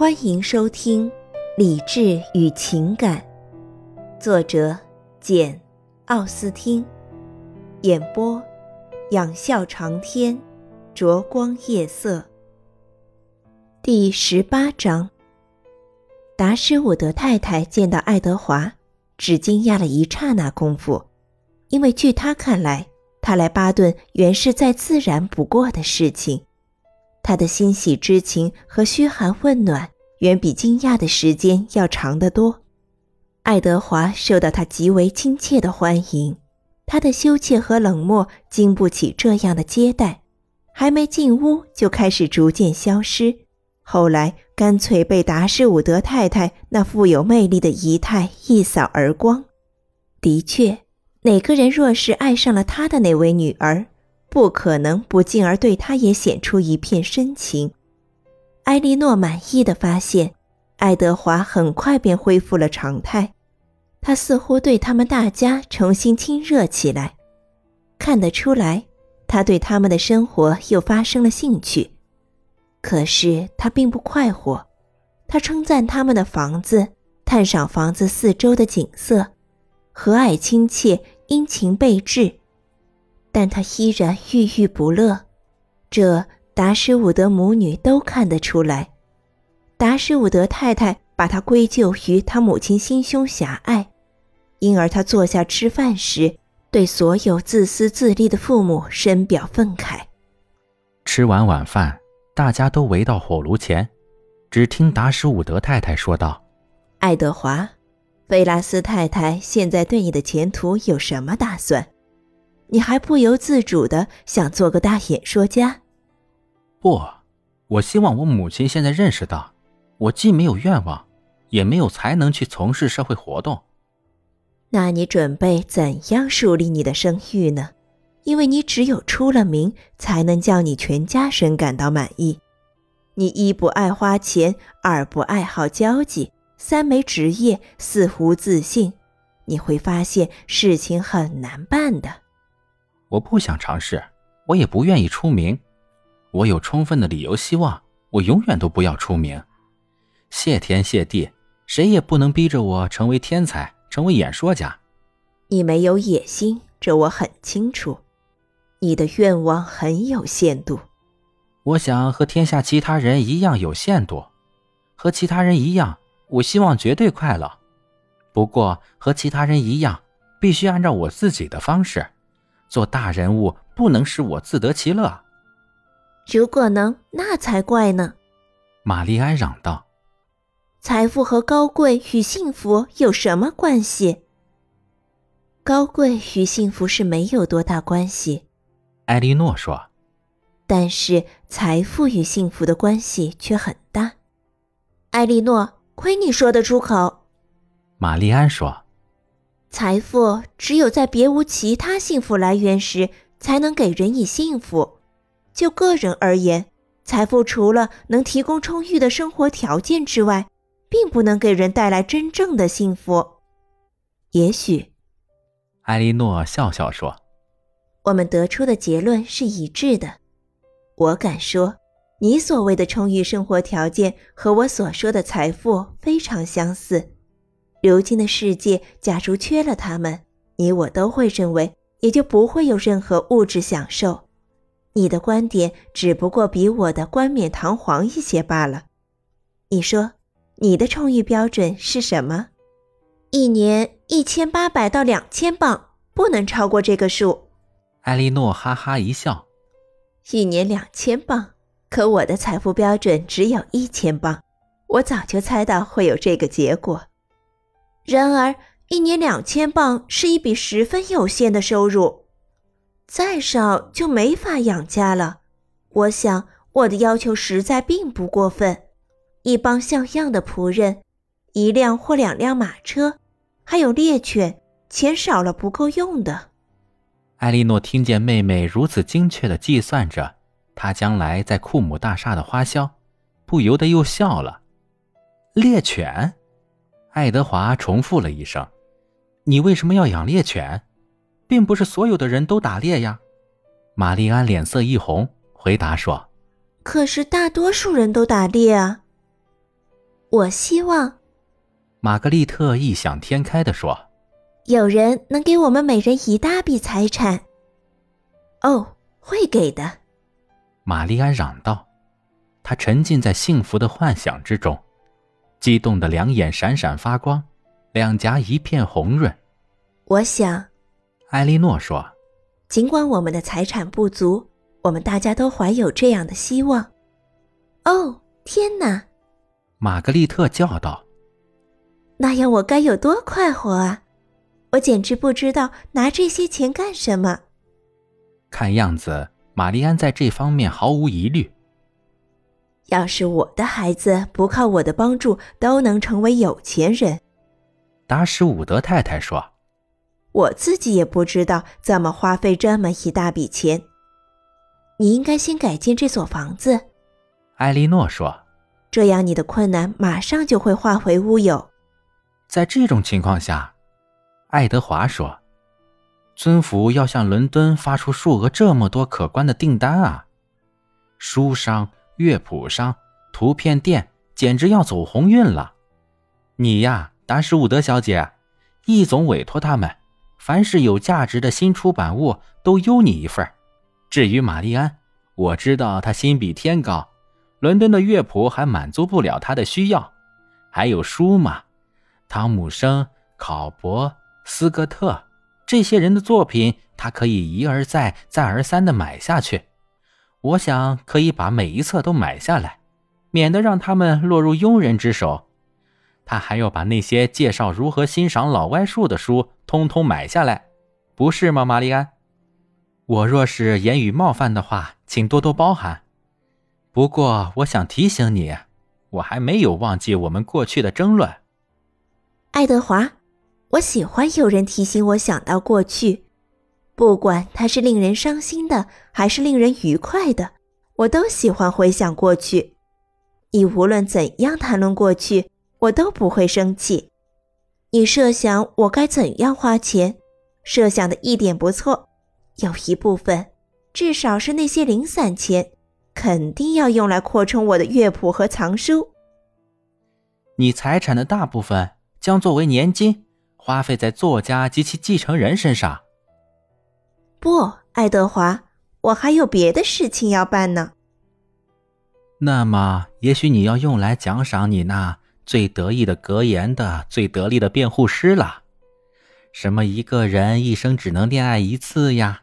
欢迎收听《理智与情感》，作者简·奥斯汀，演播仰笑长天，灼光夜色。第十八章，达什伍德太太见到爱德华，只惊讶了一刹那功夫，因为据他看来，他来巴顿原是再自然不过的事情。他的欣喜之情和嘘寒问暖，远比惊讶的时间要长得多。爱德华受到他极为亲切的欢迎，他的羞怯和冷漠经不起这样的接待，还没进屋就开始逐渐消失，后来干脆被达什伍德太太那富有魅力的仪态一扫而光。的确，哪个人若是爱上了他的那位女儿？不可能不进而对他也显出一片深情。埃莉诺满意的发现，爱德华很快便恢复了常态，他似乎对他们大家重新亲热起来。看得出来，他对他们的生活又发生了兴趣。可是他并不快活。他称赞他们的房子，探赏房子四周的景色，和蔼亲切，殷勤备至。但他依然郁郁不乐，这达什伍德母女都看得出来。达什伍德太太把他归咎于他母亲心胸狭隘，因而他坐下吃饭时，对所有自私自利的父母深表愤慨。吃完晚饭，大家都围到火炉前，只听达什伍德太太说道：“爱德华，菲拉斯太太现在对你的前途有什么打算？”你还不由自主的想做个大演说家？不，我希望我母亲现在认识到，我既没有愿望，也没有才能去从事社会活动。那你准备怎样树立你的声誉呢？因为你只有出了名，才能叫你全家人感到满意。你一不爱花钱，二不爱好交际，三没职业，四无自信。你会发现事情很难办的。我不想尝试，我也不愿意出名。我有充分的理由希望我永远都不要出名。谢天谢地，谁也不能逼着我成为天才，成为演说家。你没有野心，这我很清楚。你的愿望很有限度。我想和天下其他人一样有限度，和其他人一样，我希望绝对快乐。不过和其他人一样，必须按照我自己的方式。做大人物不能使我自得其乐。如果能，那才怪呢。玛丽安嚷道：“财富和高贵与幸福有什么关系？高贵与幸福是没有多大关系。”艾莉诺说：“但是财富与幸福的关系却很大。”艾莉诺，亏你说得出口。玛丽安说。财富只有在别无其他幸福来源时，才能给人以幸福。就个人而言，财富除了能提供充裕的生活条件之外，并不能给人带来真正的幸福。也许，艾莉诺笑笑说：“我们得出的结论是一致的。我敢说，你所谓的充裕生活条件和我所说的财富非常相似。”如今的世界，假如缺了他们，你我都会认为也就不会有任何物质享受。你的观点只不过比我的冠冕堂皇一些罢了。你说，你的充裕标准是什么？一年一千八百到两千磅，不能超过这个数。艾莉诺哈哈一笑。一年两千磅，可我的财富标准只有一千磅。我早就猜到会有这个结果。然而，一年两千磅是一笔十分有限的收入，再少就没法养家了。我想我的要求实在并不过分：一帮像样的仆人，一辆或两辆马车，还有猎犬，钱少了不够用的。艾莉诺听见妹妹如此精确地计算着她将来在库姆大厦的花销，不由得又笑了。猎犬。爱德华重复了一声：“你为什么要养猎犬？并不是所有的人都打猎呀。”玛丽安脸色一红，回答说：“可是大多数人都打猎啊。”我希望。玛格丽特异想天开地说：“有人能给我们每人一大笔财产。”哦，会给的。玛丽安嚷道，她沉浸在幸福的幻想之中，激动的两眼闪闪发光，两颊一片红润。我想，艾莉诺说：“尽管我们的财产不足，我们大家都怀有这样的希望。”哦，天哪！玛格丽特叫道：“那样我该有多快活啊！我简直不知道拿这些钱干什么。”看样子，玛丽安在这方面毫无疑虑。要是我的孩子不靠我的帮助都能成为有钱人，达什伍德太太说：“我自己也不知道怎么花费这么一大笔钱。你应该先改进这所房子。”艾莉诺说：“这样你的困难马上就会化为乌有。”在这种情况下，爱德华说。尊府要向伦敦发出数额这么多可观的订单啊！书商、乐谱商、图片店简直要走鸿运了。你呀，达什伍德小姐，易总委托他们，凡是有价值的新出版物都邮你一份。至于玛丽安，我知道她心比天高，伦敦的乐谱还满足不了她的需要。还有书嘛，汤姆生、考伯、斯科特。这些人的作品，他可以一而再、再而三的买下去。我想可以把每一册都买下来，免得让他们落入庸人之手。他还要把那些介绍如何欣赏老歪树的书通通买下来，不是吗，玛丽安？我若是言语冒犯的话，请多多包涵。不过，我想提醒你，我还没有忘记我们过去的争论，爱德华。我喜欢有人提醒我想到过去，不管它是令人伤心的还是令人愉快的，我都喜欢回想过去。你无论怎样谈论过去，我都不会生气。你设想我该怎样花钱，设想的一点不错。有一部分，至少是那些零散钱，肯定要用来扩充我的乐谱和藏书。你财产的大部分将作为年金。花费在作家及其继承人身上。不，爱德华，我还有别的事情要办呢。那么，也许你要用来奖赏你那最得意的格言的最得力的辩护师了。什么一个人一生只能恋爱一次呀？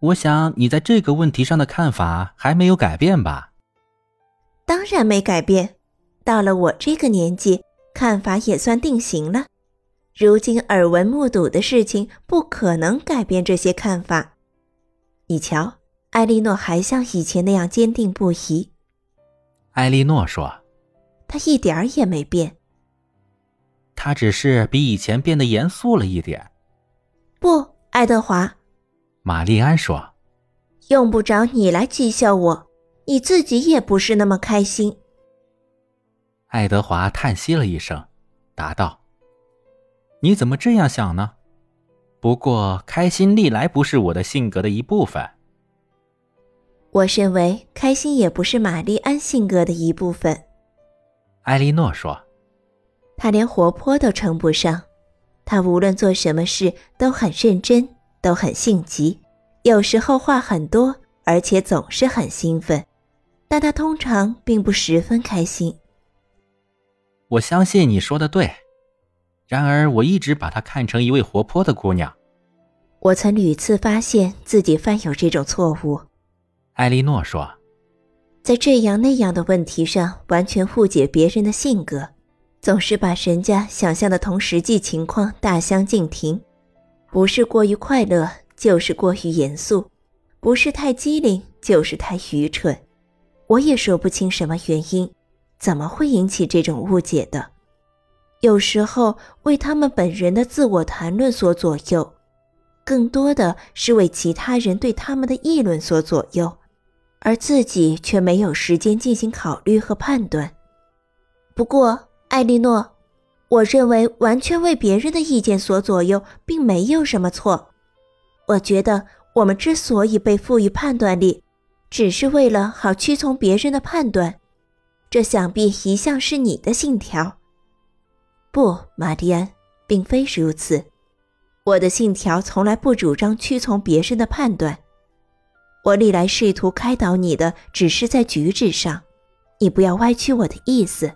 我想你在这个问题上的看法还没有改变吧？当然没改变。到了我这个年纪，看法也算定型了。如今耳闻目睹的事情不可能改变这些看法。你瞧，艾莉诺还像以前那样坚定不移。艾莉诺说：“他一点儿也没变。他只是比以前变得严肃了一点。”不，爱德华。玛丽安说：“用不着你来讥笑我，你自己也不是那么开心。”爱德华叹息了一声，答道。你怎么这样想呢？不过开心历来不是我的性格的一部分。我认为开心也不是玛丽安性格的一部分。艾莉诺说：“她连活泼都称不上，她无论做什么事都很认真，都很性急，有时候话很多，而且总是很兴奋。但他通常并不十分开心。”我相信你说的对。然而，我一直把她看成一位活泼的姑娘。我曾屡次发现自己犯有这种错误。艾莉诺说：“在这样那样的问题上，完全误解别人的性格，总是把人家想象的同实际情况大相径庭，不是过于快乐，就是过于严肃，不是太机灵，就是太愚蠢。我也说不清什么原因，怎么会引起这种误解的。”有时候为他们本人的自我谈论所左右，更多的是为其他人对他们的议论所左右，而自己却没有时间进行考虑和判断。不过，艾莉诺，我认为完全为别人的意见所左右，并没有什么错。我觉得我们之所以被赋予判断力，只是为了好屈从别人的判断。这想必一向是你的信条。不，玛蒂安，并非如此。我的信条从来不主张屈从别人的判断。我历来试图开导你的，只是在举止上，你不要歪曲我的意思。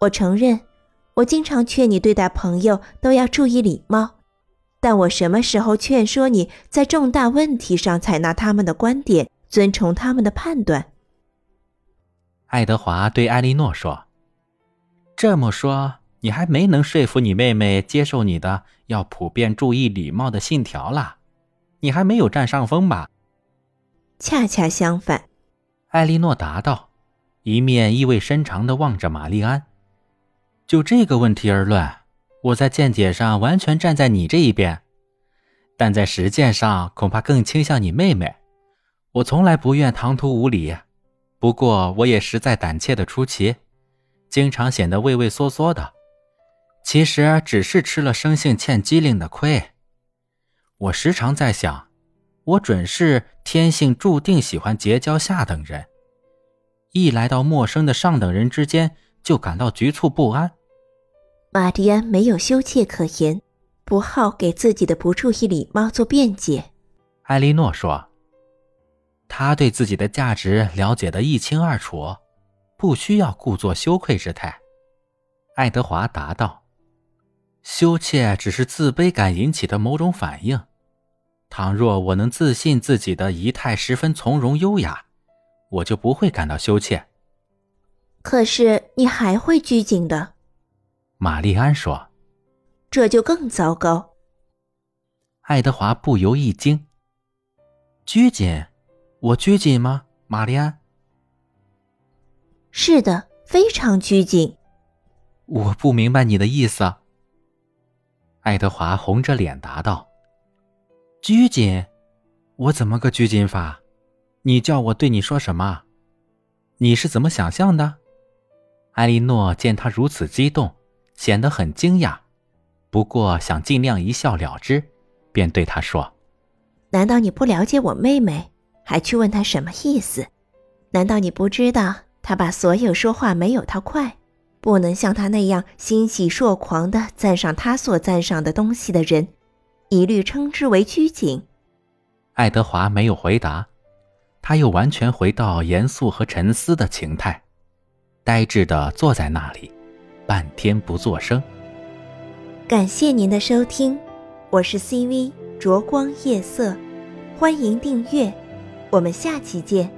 我承认，我经常劝你对待朋友都要注意礼貌，但我什么时候劝说你在重大问题上采纳他们的观点，遵从他们的判断？爱德华对艾莉诺说：“这么说，你还没能说服你妹妹接受你的要普遍注意礼貌的信条啦？你还没有占上风吧？”恰恰相反，艾莉诺答道，一面意味深长的望着玛丽安。就这个问题而论，我在见解上完全站在你这一边，但在实践上恐怕更倾向你妹妹。我从来不愿唐突无礼，不过我也实在胆怯的出奇，经常显得畏畏缩缩的。其实只是吃了生性欠机灵的亏。我时常在想，我准是天性注定喜欢结交下等人，一来到陌生的上等人之间，就感到局促不安。马蒂安没有羞怯可言，不好给自己的不注意礼貌做辩解。艾莉诺说：“他对自己的价值了解的一清二楚，不需要故作羞愧之态。”爱德华答道：“羞怯只是自卑感引起的某种反应。倘若我能自信自己的仪态十分从容优雅，我就不会感到羞怯。可是你还会拘谨的。”玛丽安说：“这就更糟糕。”爱德华不由一惊：“拘谨？我拘谨吗？”玛丽安：“是的，非常拘谨。”我不明白你的意思。”爱德华红着脸答道：“拘谨？我怎么个拘谨法？你叫我对你说什么？你是怎么想象的？”艾莉诺见他如此激动。显得很惊讶，不过想尽量一笑了之，便对他说：“难道你不了解我妹妹，还去问她什么意思？难道你不知道她把所有说话没有她快，不能像她那样欣喜若狂地赞赏她所赞赏的东西的人，一律称之为拘谨？”爱德华没有回答，他又完全回到严肃和沉思的情态，呆滞地坐在那里。半天不作声。感谢您的收听，我是 CV 灼光夜色，欢迎订阅，我们下期见。